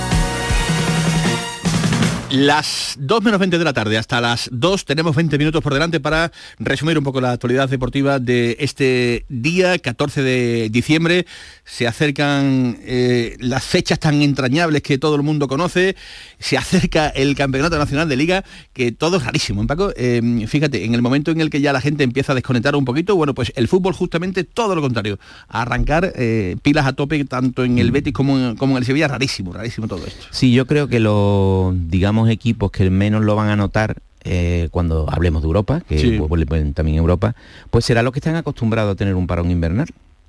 Las 2 menos 20 de la tarde, hasta las 2 tenemos 20 minutos por delante para resumir un poco la actualidad deportiva de este día, 14 de diciembre. Se acercan eh, las fechas tan entrañables que todo el mundo conoce, se acerca el Campeonato Nacional de Liga, que todo es rarísimo, ¿eh, Paco? Em, fíjate, en el momento en el que ya la gente empieza a desconectar un poquito, bueno, pues el fútbol justamente todo lo contrario, a arrancar eh, pilas a tope tanto en el Betis como como en el Sevilla, rarísimo, rarísimo todo esto. Sí, yo creo que lo, digamos, equipos que menos lo van a notar eh, cuando hablemos de Europa, que también Europa, pues será lo que están acostumbrados a tener un parón invernal.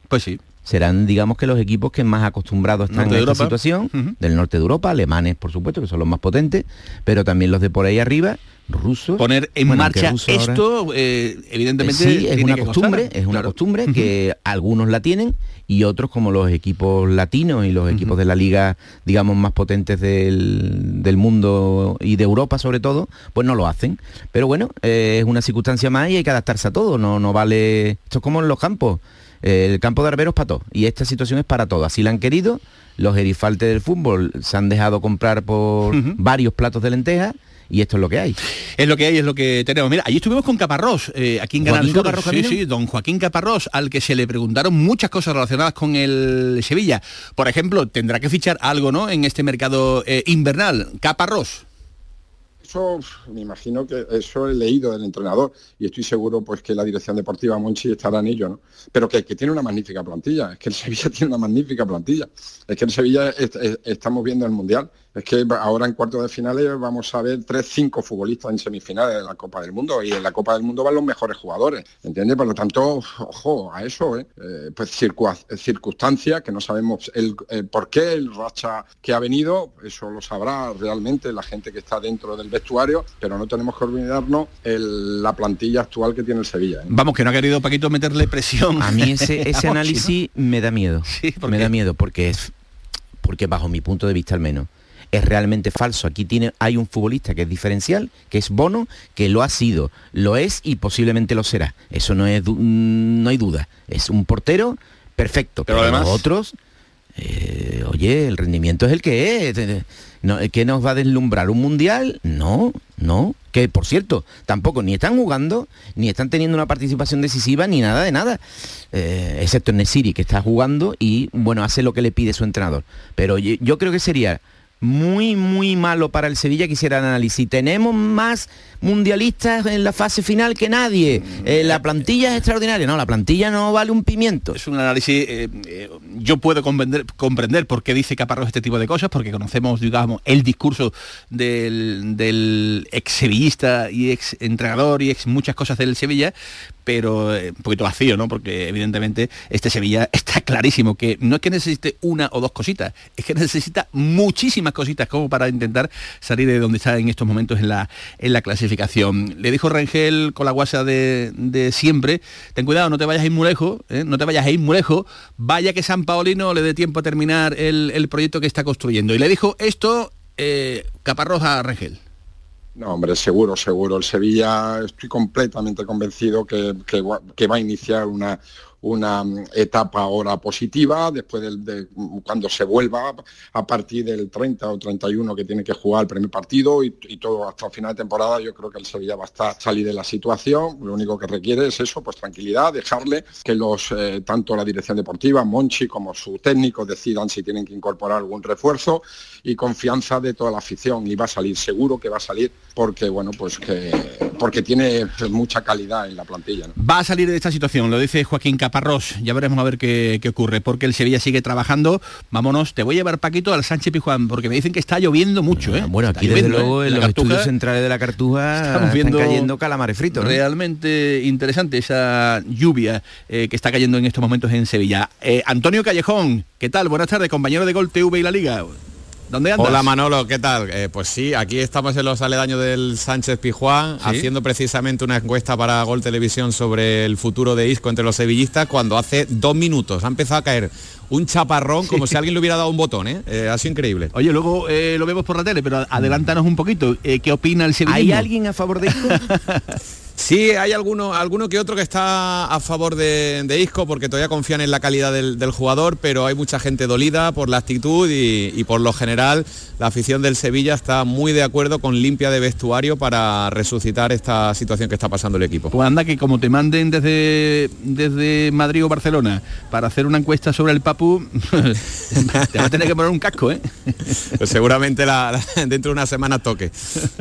Pues sí. Serán, digamos que los equipos que más acostumbrados están a esta situación, del norte de Europa, alemanes, por supuesto, que son los más potentes, pero también los de por ahí arriba, rusos. Poner en marcha esto, eh, evidentemente, sí, es una costumbre, es una costumbre que algunos la tienen y otros como los equipos latinos y los equipos de la liga, digamos, más potentes del, del, mundo y de Europa sobre todo, pues no lo hacen. Pero bueno, eh, es una circunstancia más y hay que adaptarse a todo, no, no vale... Esto es como en los campos. El campo de arberos para todo. Y esta situación es para todo. Así la han querido. Los erifaltes del fútbol se han dejado comprar por varios platos de lentejas y esto es lo que hay. Es lo que hay, es lo que tenemos. Mira, allí estuvimos con Caparrós, eh, aquí en Canal Sí, sí, don Joaquín Caparrós, al que se le preguntaron muchas cosas relacionadas con el Sevilla. Por ejemplo, tendrá que fichar algo, ¿no? En este mercado eh, invernal. Caparrós eso me imagino que eso he leído del entrenador y estoy seguro pues que la dirección deportiva Monchi estará en ello, ¿no? Pero que, tiene una magnífica plantilla, es que el Sevilla (laughs) tiene una magnífica plantilla, es que el Sevilla estamos viendo el Mundial Es que ahora en cuartos de finales vamos a ver tres, cinco futbolistas en semifinales de la Copa del Mundo y en la Copa del Mundo van los mejores jugadores, ¿entiendes? Por lo tanto, ojo a eso, ¿eh? Eh, pues circunstancias que no sabemos el, por qué, el racha que ha venido, eso lo sabrá realmente la gente que está dentro del vestuario, pero no tenemos que olvidarnos la plantilla actual que tiene el Sevilla. ¿eh? Vamos, que no ha querido Paquito meterle presión. A mí ese, (laughs) ese análisis me da miedo. me da miedo porque es porque bajo mi punto de vista al menos es realmente falso. Aquí tiene, hay un futbolista que es diferencial, que es Bono, que lo ha sido, lo es y posiblemente lo será. Eso no, es, no hay duda. Es un portero perfecto. Pero, además... los otros, eh, oye, el rendimiento es el que es. No, ¿Qué nos va a deslumbrar? ¿Un mundial? No, no. Que por cierto, tampoco ni están jugando, ni están teniendo una participación decisiva, ni nada de nada. Eh, excepto Nesiri, que está jugando y bueno, hace lo que le pide su entrenador. Pero yo creo que sería muy, muy malo para el Sevilla, quisiera análisis. Tenemos más mundialistas en la fase final que nadie. Eh, la plantilla es extraordinaria. No, la plantilla no vale un pimiento. Es un análisis, eh, eh, yo puedo comprender, comprender por qué dice Caparrós este tipo de cosas, porque conocemos, digamos, el discurso del, ex sevillista y ex entrenador y ex muchas cosas del Sevilla, pero un poquito vacío, ¿no? Porque evidentemente este Sevilla (laughs) está clarísimo que no es que necesite una o dos cositas, es que necesita muchísimas cositas como para intentar salir de donde está en estos momentos en la, en la clasificación le dijo Rangel con la guasa de, siempre, ten cuidado, no te vayas a ir muy lejos, ¿eh? no te vayas a ir muy lejos, vaya que San Paolino le dé tiempo a terminar el, proyecto que está construyendo. Y le dijo esto eh, Caparrós a Rangel. No, hombre, seguro, seguro. El Sevilla, estoy completamente convencido que, que va a iniciar una, una mm, etapa ahora positiva, después de, cuando se vuelva a partir del 30 o 31 que tiene que jugar el primer partido y, todo hasta el final de temporada, yo creo que el Sevilla va a estar salir de la situación. Lo único que requiere es eso, pues tranquilidad, dejarle que los eh, tanto la dirección deportiva, Monchi, como su técnico decidan si tienen que incorporar algún refuerzo y confianza de toda la afición. Y va a salir, seguro que va a salir, porque bueno, pues que porque tiene mucha calidad en la plantilla. Va a salir de esta situación, lo dice Joaquín Cap Parros, ya veremos a ver qué, ocurre, porque el Sevilla sigue trabajando. Vámonos, te voy a llevar Paquito al Sánchez Pijuán, porque me dicen que está lloviendo mucho, ¿eh? Bueno, aquí desde luego ¿eh? en los estudios centrales de la Cartuja estamos viendo están cayendo calamares fritos. Realmente interesante esa lluvia eh, que está cayendo en estos momentos en Sevilla. Antonio Callejón, ¿qué tal? Buenas tardes, compañero de Gol TV y la Liga. ¿Dónde andas? Hola Manolo, ¿qué tal? Eh, pues sí, aquí estamos en los aledaños del Sánchez Pijuán, haciendo precisamente una encuesta para Gol Televisión sobre el futuro de Isco entre los sevillistas, cuando hace dos minutos ha empezado a caer un chaparrón como si alguien le hubiera dado un botón, ¿eh? eh ha sido increíble. Oye, luego eh, lo vemos por la tele, pero adelántanos un poquito. ¿Qué opina el sevillismo? ¿Hay alguien a favor de Isco? (laughs) Sí, hay alguno, alguno que otro que está a favor de, Isco porque todavía confían en la calidad del, jugador, pero hay mucha gente dolida por la actitud y, por lo general la afición del Sevilla está muy de acuerdo con limpia de vestuario para resucitar esta situación que está pasando el equipo. Pues anda que como te manden desde, desde Madrid o Barcelona para hacer una encuesta sobre el Papu, (laughs) te va a tener que poner un casco, ¿eh? (laughs) Pues seguramente dentro de una semana toque.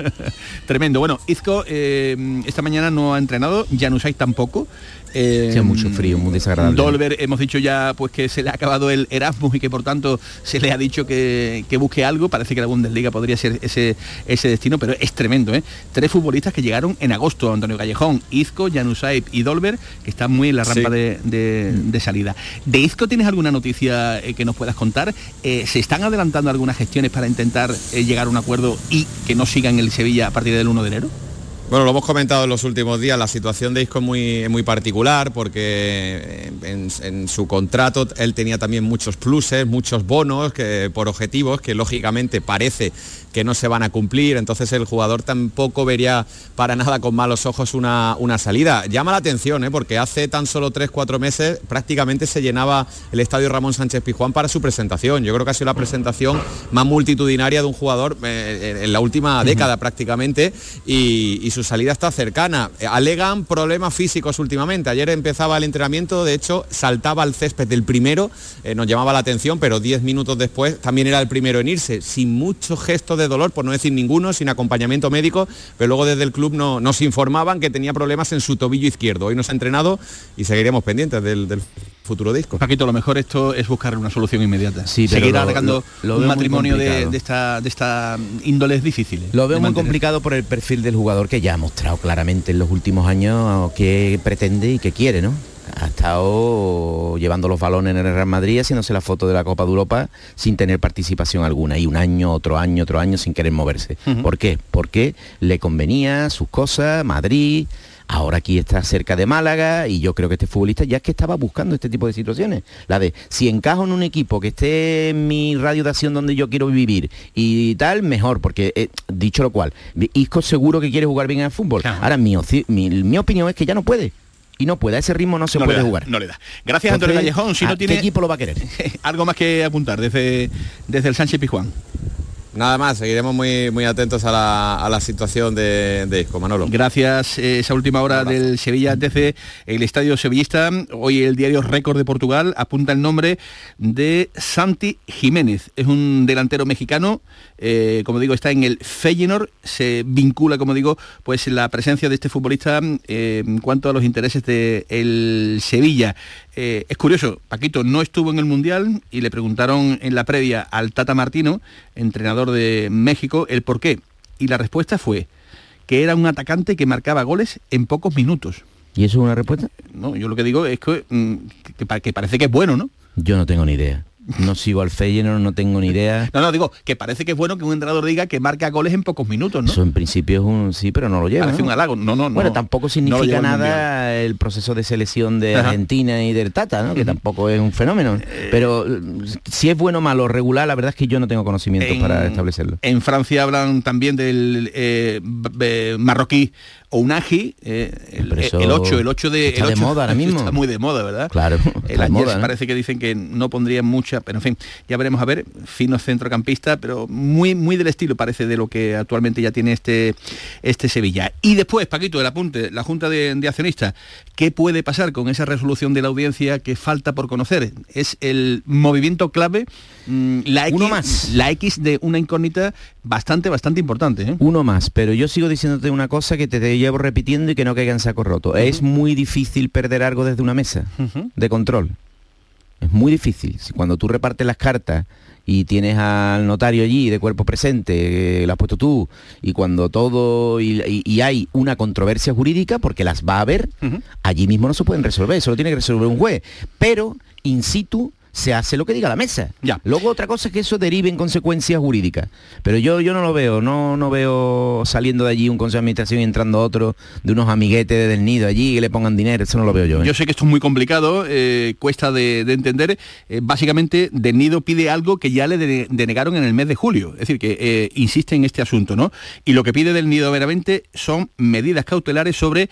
(laughs) Tremendo. Bueno, Isco eh, esta mañana no ha entrenado, Janusay tampoco. Eh, mucho frío, muy desagradable. Dolber hemos dicho ya pues que se le ha acabado el Erasmus y que por tanto se le ha dicho que, busque algo. Parece que la Bundesliga podría ser ese, ese destino, pero es tremendo, ¿eh? Tres futbolistas que llegaron en agosto, Antonio Callejón, Izco, Janusay y Dolber, que están muy en la rampa de, salida. ¿De Izco tienes alguna noticia eh, que nos puedas contar? Eh, ¿Se están adelantando algunas gestiones para intentar llegar a un acuerdo y que no sigan el Sevilla a partir del 1 de enero? Bueno, lo hemos comentado en los últimos días, la situación de Isco es muy, particular porque en, su contrato él tenía también muchos pluses, muchos bonos que, por objetivos que lógicamente parece que no se van a cumplir, entonces el jugador tampoco vería para nada con malos ojos una, una salida. Llama la atención, ¿eh? porque hace tan solo 3-4 meses prácticamente se llenaba el estadio Ramón Sánchez Pijuán para su presentación. Yo creo que ha sido la presentación más multitudinaria de un jugador eh, en la última década prácticamente y, su salida está cercana. Alegan problemas físicos últimamente. Ayer empezaba el entrenamiento, de hecho saltaba al césped del primero, eh, nos llamaba la atención, pero 10 minutos después también era el primero en irse, sin mucho gesto de de dolor, por no decir ninguno, sin acompañamiento médico, pero luego desde el club no, nos informaban que tenía problemas en su tobillo izquierdo. Hoy nos ha entrenado y seguiremos pendientes del, futuro disco. Paquito, lo mejor esto es buscar una solución inmediata. Sí, pero Seguir lo- alargando lo- lo un matrimonio de, esta de esta índole es difícil. ¿eh? Lo veo muy mantener. complicado por el perfil del jugador que ya ha mostrado claramente en los últimos años qué pretende y qué quiere, ¿no? Estado llevando los balones en el Real Madrid, haciéndose la foto de la Copa de Europa sin tener participación alguna. Y un año, otro año, otro año sin querer moverse. Ujú. ¿Por qué? Porque le convenía sus cosas, Madrid, ahora aquí está cerca de Málaga y yo creo que este futbolista ya es que estaba buscando este tipo de situaciones. La de si encajo en un equipo que esté en mi radio de acción donde yo quiero vivir y tal, mejor, porque eh, dicho lo cual, Isco seguro que quiere jugar bien al fútbol. Ahora mi, mi, mi opinión es que ya no puede. Y no puede, a ese ritmo no se No puede da, jugar. No le da. Gracias, Antonio Entonces, Callejón. Si ¿a no qué tiene equipo lo va a querer? (laughs) algo más que apuntar desde, desde el Sánchez Pizjuán. Nada más, seguiremos muy, muy atentos a la, a la situación de, de Isco, Manolo. Gracias, eh, esa última hora del Sevilla TC, el estadio sevillista. Hoy el diario Récord de Portugal apunta el nombre de Santi Jiménez. Es un delantero mexicano, eh, como digo, está en el Feyenoord. Se vincula, como digo, pues la presencia de este futbolista eh, en cuanto a los intereses del Sevilla. Eh, es curioso, Paquito no estuvo en el Mundial y le preguntaron en la previa al Tata Martino, entrenador de México, el por qué. Y la respuesta fue que era un atacante que marcaba goles en pocos minutos. ¿Y eso es una respuesta? No, yo lo que digo es que, mm, que parece que es bueno, ¿no? Yo no tengo ni idea. No sigo al Feyenoord, no tengo ni idea. No, no, digo que parece que es bueno que un entrenador diga que marca goles en pocos minutos, ¿no? Eso en principio es un sí, pero no lo lleva. Parece ¿no? un halago. No, no, no. Bueno, tampoco significa nada el proceso de selección de Ajá. Argentina y del Tata, ¿no? que tampoco es un fenómeno. Pero eh, si es bueno o malo, regular, la verdad es que yo no tengo conocimientos En- para establecerlo. En Francia hablan también del eh, b- b- marroquí Ounahi, eh, el, el 8, el 8 de... está el de 8 moda ahora (laughs) mismo. Está muy de moda, ¿verdad? Claro, El de moda, ¿no? parece que dicen que no pondría mucha, pero en fin, ya veremos a ver, fino centrocampista, pero muy muy del estilo parece de lo que actualmente ya tiene este este Sevilla. Y después, Paquito, el apunte, la Junta de, de Accionistas, ¿qué puede pasar con esa resolución de la audiencia que falta por conocer? Es el movimiento clave, mm, la X, Uno más. la X de una incógnita bastante, bastante importante. ¿eh? Uno más, pero yo sigo diciéndote una cosa que te, te llevo repitiendo y que no caiga en saco roto. Es muy difícil perder algo desde una mesa de control. Es muy difícil. Cuando tú repartes las cartas y tienes al notario allí de cuerpo presente, eh, lo has puesto tú, y cuando todo y, y- y hay una controversia jurídica, porque las va a haber, allí mismo no se pueden resolver, eso lo tiene que resolver un juez. Pero in situ se hace lo que diga la mesa. Luego otra cosa es que eso derive en consecuencias jurídicas. Pero yo, yo no lo veo, no, no veo saliendo de allí un consejo de administración y entrando otro de unos amiguetes de del nido allí que le pongan dinero, eso no lo veo yo. ¿eh? Yo sé que esto es muy complicado, eh, cuesta de, de entender. Eh, básicamente, De Nido pide algo que ya le de- denegaron en el mes de julio. Es decir, que insiste en este asunto, ¿no? Y lo que pide Del Nido veramente son medidas cautelares sobre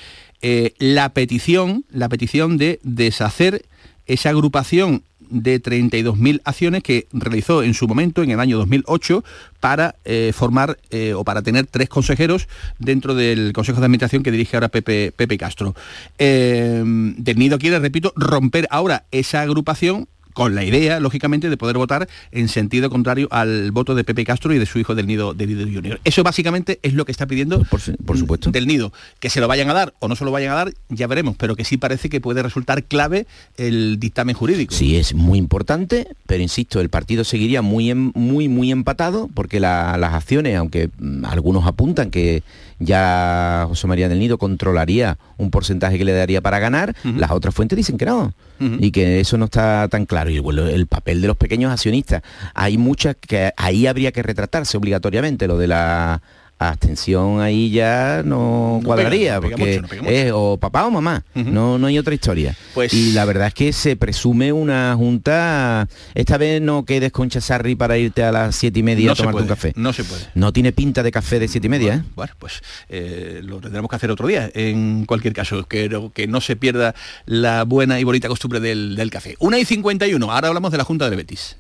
la petición, la petición de deshacer esa agrupación de 32.000 acciones que realizó en su momento, en el año 2008, para eh, formar eh, o para tener tres consejeros dentro del Consejo de Administración que dirige ahora Pepe, Pepe Castro. Eh, Del Nido quiere, repito, romper ahora esa agrupación con la idea, lógicamente, de poder votar en sentido contrario al voto de Pepe Castro y de su hijo del Nido, del Nido Junior. Eso básicamente es lo que está pidiendo por, supuesto. del Nido. Que se lo vayan a dar o no se lo vayan a dar, ya veremos, pero que sí parece que puede resultar clave el dictamen jurídico. Sí, es muy importante, pero insisto, el partido seguiría muy, muy, muy empatado, porque la- las acciones, aunque mm, algunos apuntan que ya José María del Nido controlaría un porcentaje que le daría para ganar, las otras fuentes dicen que no, y que eso no está tan claro. Y bueno, el papel de los pequeños accionistas, hay muchas que ahí habría que retratarse obligatoriamente, lo de la abstención ahí ya no, No cuadraría, pega, no pega porque mucho, no es o papá o mamá, no, no hay otra historia. Pues- Y la verdad es que se presume una junta, esta vez no quedes con Chazarri para irte a las siete y media No a se tomarte un café. no se puede. No tiene pinta de café de siete y media, ¿eh? Bueno, pues eh, lo tendremos que hacer otro día. En cualquier caso, que, que no se pierda la buena y bonita costumbre del, del café. Una y 51, ahora hablamos de la Junta del Betis.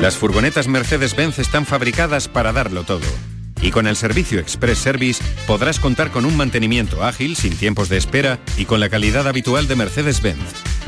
Las furgonetas Mercedes-Benz están fabricadas para darlo todo. Y con el servicio Express Service podrás contar con un mantenimiento ágil, sin tiempos de espera y con la calidad habitual de Mercedes-Benz.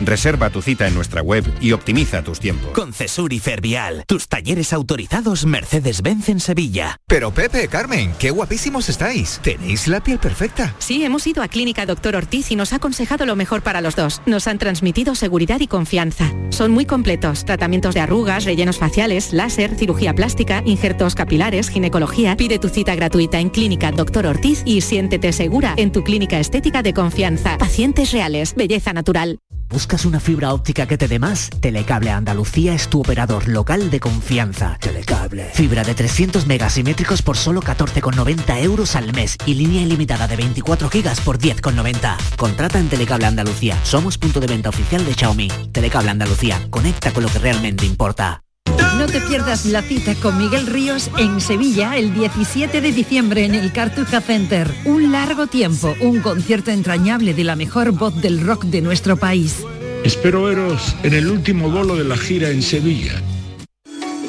Reserva tu cita en nuestra web y optimiza tus tiempos. Con Cesur y Fervial, tus talleres autorizados Mercedes-Benz en Sevilla. Pero Pepe, Carmen, qué guapísimos estáis. Tenéis la piel perfecta. Sí, hemos ido a Clínica Doctor Ortiz y nos ha aconsejado lo mejor para los dos. Nos han transmitido seguridad y confianza. Son muy completos. Tratamientos de arrugas, rellenos faciales, láser, cirugía plástica, injertos capilares, ginecología. Pide tu cita gratuita en Clínica Doctor Ortiz y siéntete segura en tu clínica estética de confianza. Pacientes reales, belleza natural. ¿Buscas una fibra óptica que te dé más? Telecable Andalucía es tu operador local de confianza. Telecable. Fibra de 300 megasimétricos por solo 14,90 euros al mes y línea ilimitada de 24 gigas por 10,90. Contrata en Telecable Andalucía. Somos punto de venta oficial de Xiaomi. Telecable Andalucía. Conecta con lo que realmente importa. No te pierdas la cita con Miguel Ríos en Sevilla el 17 de diciembre en el Cartuja Center. Un largo tiempo, un concierto entrañable de la mejor voz del rock de nuestro país. Espero veros en el último bolo de la gira en Sevilla.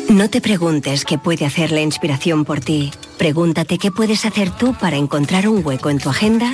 No te preguntes qué puede hacer la inspiración por ti. Pregúntate qué puedes hacer tú para encontrar un hueco en tu agenda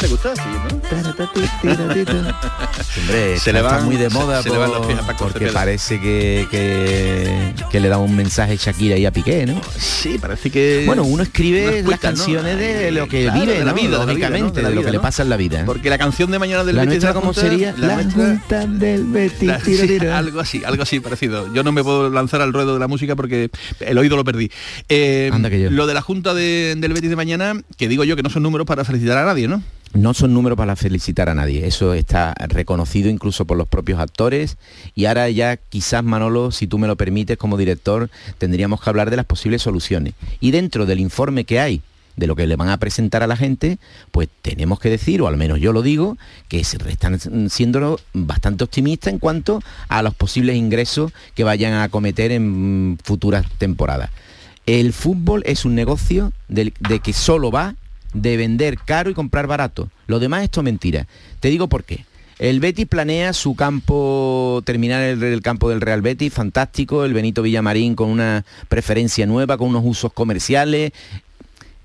¿Te gusta? Sí, Hombre, Se le van- muy de moda se- se le van por- los pies a Paco porque Cepeda. parece que, que, que le da un mensaje Shakira y a Piqué, ¿no? Sí, parece que... Bueno, uno escribe las canciones de lo que Claro, vive, de la ¿no? vida, de la vida, lógicamente, ¿no? de, lo que le pasa en la vida. ¿eh? Porque la canción de mañana del La Betis nuestra, ¿cómo sería? La, La nuestra- del Betis. La- sí, tiririra. (laughs) algo así, algo así parecido. Yo no me puedo lanzar al ruedo de la música porque el oído lo perdí. Eh, Anda que yo. Lo de la Junta de- del Betis de mañana, que digo yo que no son números para felicitar a nadie, ¿no? No son números para felicitar a nadie, eso está reconocido incluso por los propios actores y ahora ya quizás Manolo, si tú me lo permites como director, tendríamos que hablar de las posibles soluciones. Y dentro del informe que hay de lo que le van a presentar a la gente, pues tenemos que decir, o al menos yo lo digo, que se están siendo bastante optimistas en cuanto a los posibles ingresos que vayan a acometer en futuras temporadas. El fútbol es un negocio del- de, que solo va de vender caro y comprar barato. Lo demás esto es mentira. Te digo por qué. El Betis planea su campo, terminar el, campo del Real Betis, fantástico, el Benito Villamarín con una preferencia nueva, con unos usos comerciales,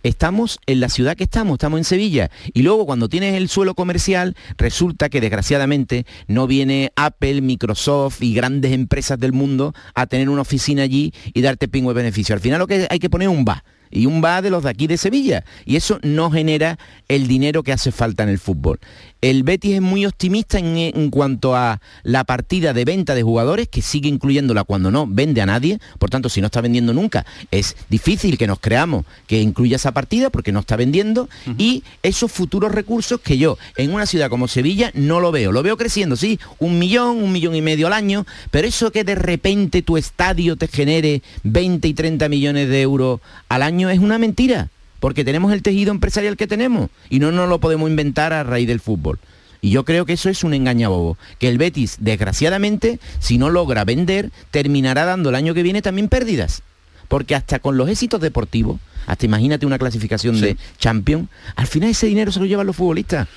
estamos en la ciudad que estamos, estamos en Sevilla. Y luego cuando tienes el suelo comercial, resulta que desgraciadamente no viene Apple, Microsoft y grandes empresas del mundo a tener una oficina allí y darte pingo de beneficio. Al final lo que hay que poner es un va. Y un va de los de aquí de Sevilla. Y eso no genera el dinero que hace falta en el fútbol. El Betis es muy optimista en, en cuanto a la partida de venta de jugadores, que sigue incluyéndola cuando no vende a nadie. Por tanto, si no está vendiendo nunca, es difícil que nos creamos que incluya esa partida porque no está vendiendo. Y esos futuros recursos que yo en una ciudad como Sevilla no lo veo. Lo veo creciendo, sí, un millón, un millón y medio al año, pero eso que de repente tu estadio te genere 20 y 30 millones de euros al año es una mentira porque tenemos el tejido empresarial que tenemos y no nos lo podemos inventar a raíz del fútbol. Y yo creo que eso es un engañabobo. Que el Betis, desgraciadamente, si no logra vender, terminará dando el año que viene también pérdidas. Porque hasta con los éxitos deportivos, hasta imagínate una clasificación de Champions, al final ese dinero se lo llevan los futbolistas.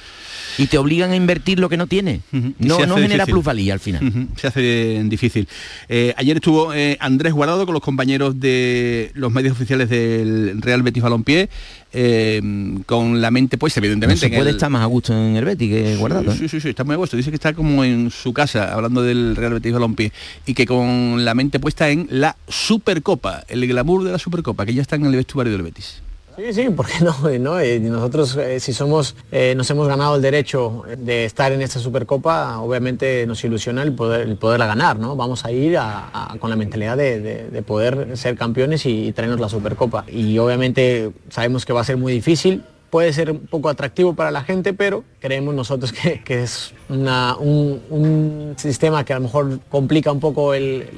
Y te obligan a invertir lo que no tiene. No, se no genera plusvalía al final. Se hace difícil. Eh, ayer estuvo eh, Andrés Guardado con los compañeros de los medios oficiales del Real Betis Balompié, eh, con la mente pues No evidentemente. se en puede el- estar más a gusto en el Betis que guardado. ¿eh? Sí, sí, sí, está muy a gusto. Dice que está como en su casa, hablando del Real Betis Balompié, y que con la mente puesta en la Supercopa, el glamour de la Supercopa, que ya está en el vestuario del Betis. Sí, sí, ¿por qué no? (laughs) ¿no? Eh, nosotros, eh, si somos, eh, nos hemos ganado el derecho de estar en esta Supercopa, obviamente nos ilusiona el, poder, el poderla ganar, ¿no? Vamos a ir con la mentalidad de, de- de poder ser campeones y, traernos la Supercopa. Y obviamente sabemos que va a ser muy difícil, puede ser un poco atractivo para la gente, pero creemos nosotros que, es un sistema que a lo mejor complica un poco el,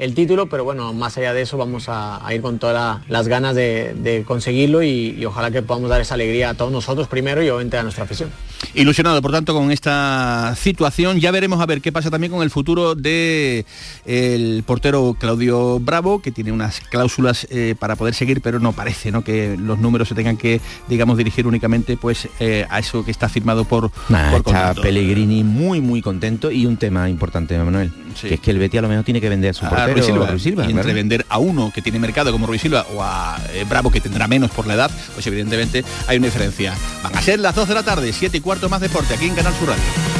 el título, pero bueno, más allá de eso vamos a, a ir con todas la- las ganas de, de conseguirlo y, y ojalá que podamos dar esa alegría a todos nosotros primero y obviamente a nuestra afición. Ilusionado, por tanto, con esta situación. Ya veremos a ver qué pasa también con el futuro de el portero Claudio Bravo, que tiene unas cláusulas eh, para poder seguir, pero no parece ¿no? que los números se tengan que, digamos, dirigir únicamente pues eh, a eso que está firmado por, Nah, por está contrato. Pellegrini muy muy contento y un tema importante, Manuel, que es que el Betis a lo mejor tiene que vender a su a portero Ruiz Silva, a Ruiz Silva, y entre claro. vender a uno que tiene mercado como Ruiz Silva o a eh, Bravo que tendrá menos por la edad, pues evidentemente hay una diferencia. Van a ser las 2 de la tarde, 7 y cuarto más deporte aquí en Canal Sur Radio.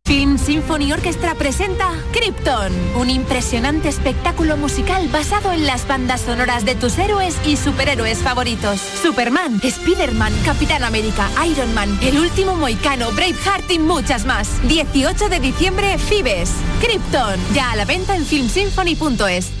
Film Symphony Orchestra presenta Krypton, un impresionante espectáculo musical basado en las bandas sonoras de tus héroes y superhéroes favoritos. Superman, Spider-Man, Capitán América, Iron Man, El Último Moicano, Braveheart y muchas más. 18 de diciembre, Fibes. Krypton, ya a la venta en filmsymphony.es.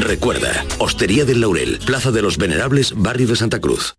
Recuerda, Hostería del Laurel, Plaza de los Venerables, Barrio de Santa Cruz.